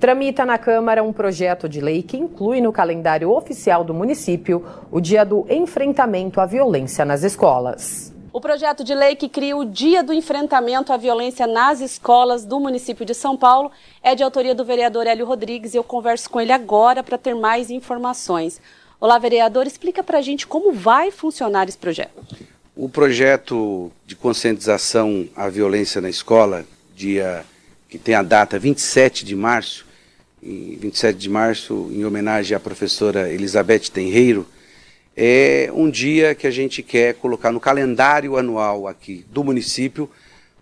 Tramita na Câmara um projeto de lei que inclui no calendário oficial do município o Dia do Enfrentamento à Violência nas Escolas. O projeto de lei que cria o Dia do Enfrentamento à Violência nas Escolas do município de São Paulo é de autoria do vereador Hélio Rodrigues e eu converso com ele agora para ter mais informações. Olá, vereador, explica para a gente como vai funcionar esse projeto. O projeto de conscientização à violência na escola, dia que tem a data 27 de março, 27 de março, em homenagem à professora Elizabeth Tenreiro, é um dia que a gente quer colocar no calendário anual aqui do município,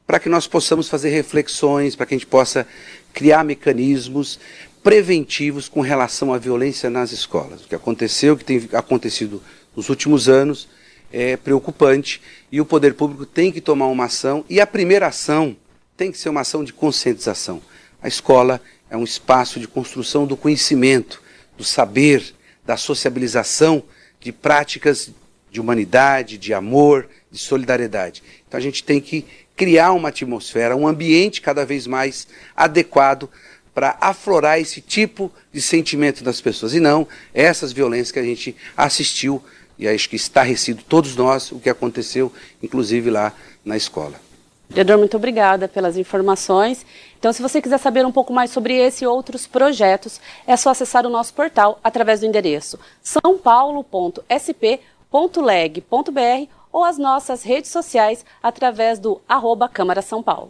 para que nós possamos fazer reflexões, para que a gente possa criar mecanismos preventivos com relação à violência nas escolas. O que aconteceu, o que tem acontecido nos últimos anos, é preocupante e o poder público tem que tomar uma ação e a primeira ação tem que ser uma ação de conscientização. A escola é um espaço de construção do conhecimento, do saber, da sociabilização de práticas de humanidade, de amor, de solidariedade. Então a gente tem que criar uma atmosfera, um ambiente cada vez mais adequado para aflorar esse tipo de sentimento das pessoas e não essas violências que a gente assistiu e acho que estarrecido todos nós o que aconteceu, inclusive lá na escola. Vereador, muito obrigada pelas informações. Então, se você quiser saber um pouco mais sobre esse e outros projetos, é só acessar o nosso portal através do endereço sãopaulo.sp.leg.br ou as nossas redes sociais através do arroba Câmara São Paulo.